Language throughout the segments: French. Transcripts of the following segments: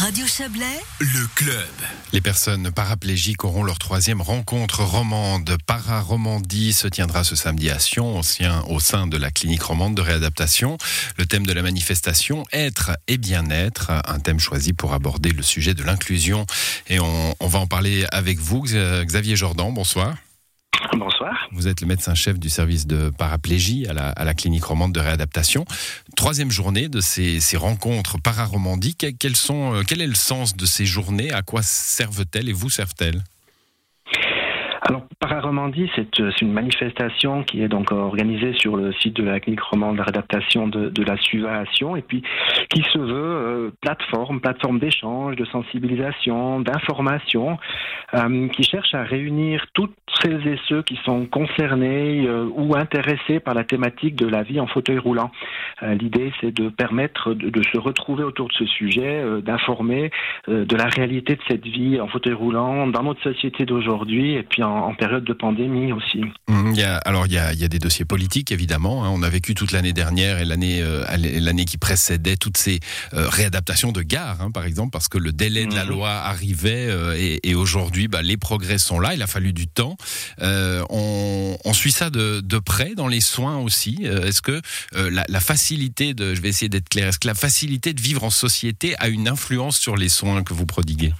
Radio Chablais, Le club. Les personnes paraplégiques auront leur troisième rencontre romande. Para-Romandie se tiendra ce samedi à Sion, au sein- de la clinique romande de réadaptation. Le thème de la manifestation, être et bien-être, un thème choisi pour aborder le sujet de l'inclusion. Et on, on va en parler avec vous, Xavier Jordan. Bonsoir. Bonsoir. Vous êtes le médecin-chef du service de paraplégie à la, clinique romande de réadaptation. Troisième journée de ces, rencontres para-Romandie. Que- quels sont, euh, quel est le sens de ces journées? À quoi servent-elles et vous servent-elles? Alors, Pararomandie, c'est euh, c'est une manifestation qui est donc organisée sur le site de la clinique romande de réadaptation de, de la SUVA à Sion et puis qui se veut euh, plateforme, plateforme d'échange, de sensibilisation, d'information, euh, qui cherche à réunir toutes celles et ceux qui sont concernés ou intéressés par la thématique de la vie en fauteuil roulant. L'idée, c'est de permettre de, de se retrouver autour de ce sujet, d'informer de la réalité de cette vie en fauteuil roulant dans notre société d'aujourd'hui et puis en, en période de pandémie aussi. Y a, alors il y a, il y a des dossiers politiques évidemment. hein. On a vécu toute l'année dernière et l'année euh, l'année qui précédait toutes ces euh, réadaptations de gares, hein, par exemple, parce que le délai de la Mhm. loi arrivait euh, et, et aujourd'hui, bah, les progrès sont là. Il a fallu du temps. On, on suit ça de, de près dans les soins aussi. Est-ce que la, la facilité de, je vais essayer d'être clair, est-ce que la facilité de vivre en société a une influence sur les soins que vous prodiguez?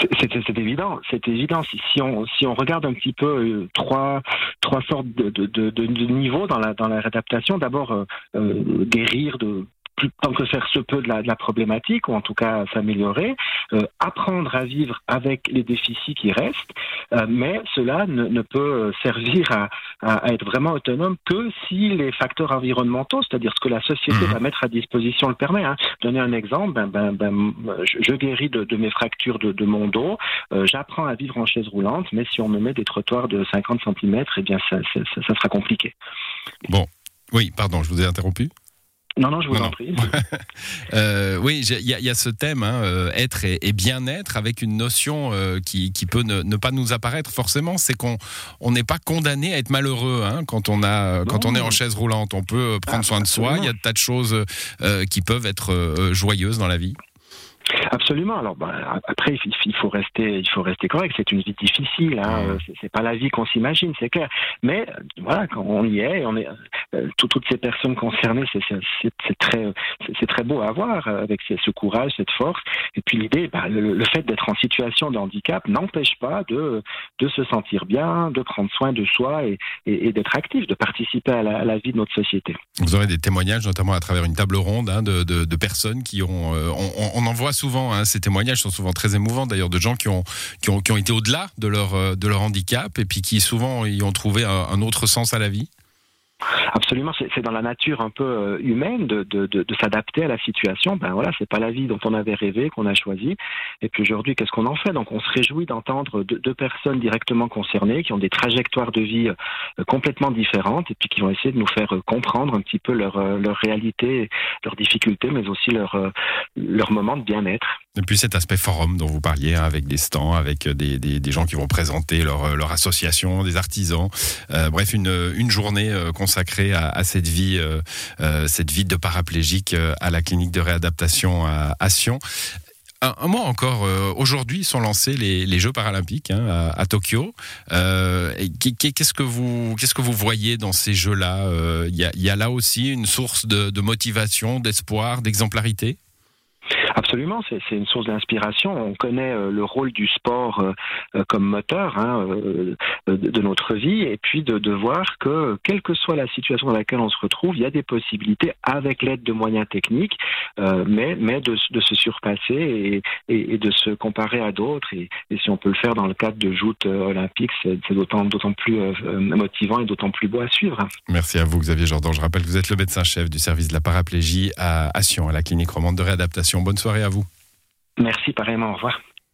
C'est- évident, c'est évident. Si, si on si on regarde un petit peu euh, trois trois sortes de, de, de, de- niveaux dans la dans la réadaptation, d'abord euh, euh, guérir de plus tant que faire se peut de la, de la problématique, ou en tout cas s'améliorer, euh, apprendre à vivre avec les déficits qui restent, euh, mais cela ne, ne peut servir à, à, à être vraiment autonome que si les facteurs environnementaux, c'est-à-dire ce que la société Mhm. va mettre à disposition le permet. Hein. Donner un exemple, ben, ben, ben, je, je guéris de, de mes fractures de, de mon dos, euh, j'apprends à vivre en chaise roulante, mais si on me met des trottoirs de 50 cm, eh bien ça, ça, ça- ça sera compliqué. Oui, pardon, je vous ai interrompu. Non, non, je vous Non, en prie. Euh, oui, il y, a- il y a ce thème, hein, euh, être et, et bien-être, avec une notion euh, qui, qui peut ne, ne pas nous apparaître forcément, c'est qu'on on n'est pas condamné à être malheureux hein, quand on a quand on est en chaise roulante. On peut prendre Ah, soin de soi. Il y a de tas de choses euh, qui peuvent être joyeuses dans la vie. Absolument. Alors ben, après, il faut rester, il faut rester correct. C'est une vie difficile. Hein. Euh, C'est- pas la vie qu'on s'imagine, c'est clair. Mais voilà, quand on y est, on est euh, tout- toutes ces personnes concernées, c'est très, c'est- très beau à voir euh, avec ce, courage, cette force. Et puis l'idée, ben, le, le fait d'être en situation de handicap n'empêche pas de de se sentir bien, de prendre soin de soi et, et- et d'être actif, de participer à la, à la vie de notre société. Vous aurez des témoignages, notamment à travers une table ronde, hein, de, de- de personnes qui ont. euh, on, on- on en voit souvent. hein, ces témoignages sont souvent très émouvants, d'ailleurs, de gens qui ont qui ont, qui ont été au-delà de leur euh, de leur handicap et puis qui souvent y ont trouvé un- un autre sens à la vie. Absolument, c'est dans la nature un peu euh, humaine de, de, de, s'adapter à la situation. Ben voilà, c'est pas la vie dont on avait rêvé, qu'on a choisi. Et puis aujourd'hui, qu'est-ce qu'on en fait? Donc on se réjouit d'entendre deux, personnes directement concernées qui ont des trajectoires de vie euh, complètement différentes et puis qui vont essayer de nous faire euh, comprendre un petit peu leur, leur réalité, leurs difficultés, mais aussi leur, leur moment de bien-être. Et puis cet aspect forum dont vous parliez, hein, avec des stands, avec des, des, des gens qui vont présenter leur, leur association, des artisans. Bref, une, une journée euh, consacrée à, cette vie, euh, euh, cette vie de paraplégique euh, à la clinique de réadaptation à, Sion. Un, un mot encore, euh, aujourd'hui sont lancés les, Jeux paralympiques hein, à, Tokyo. Euh, qu'est-ce que vous qu'est-ce que vous voyez dans ces Jeux-là Euh, Il y, a, il y a là aussi une source de motivation, d'espoir, d'exemplarité? Absolument, c'est une source d'inspiration. On connaît euh, le rôle du sport euh, euh, comme moteur hein, de, notre vie, et puis de, voir que, quelle que soit la situation dans laquelle on se retrouve, il y a des possibilités avec l'aide de moyens techniques, mais, de, se surpasser et, de se comparer à d'autres. Et, si on peut le faire dans le cadre de joutes olympiques, c'est d'autant plus motivant et d'autant plus beau à suivre. Merci à vous, Xavier Jordan. Je rappelle que vous êtes le médecin-chef du service de la paraplégie à, à Sion, à la clinique romande de réadaptation. Bonne soirée à vous. Merci pareillement, au revoir.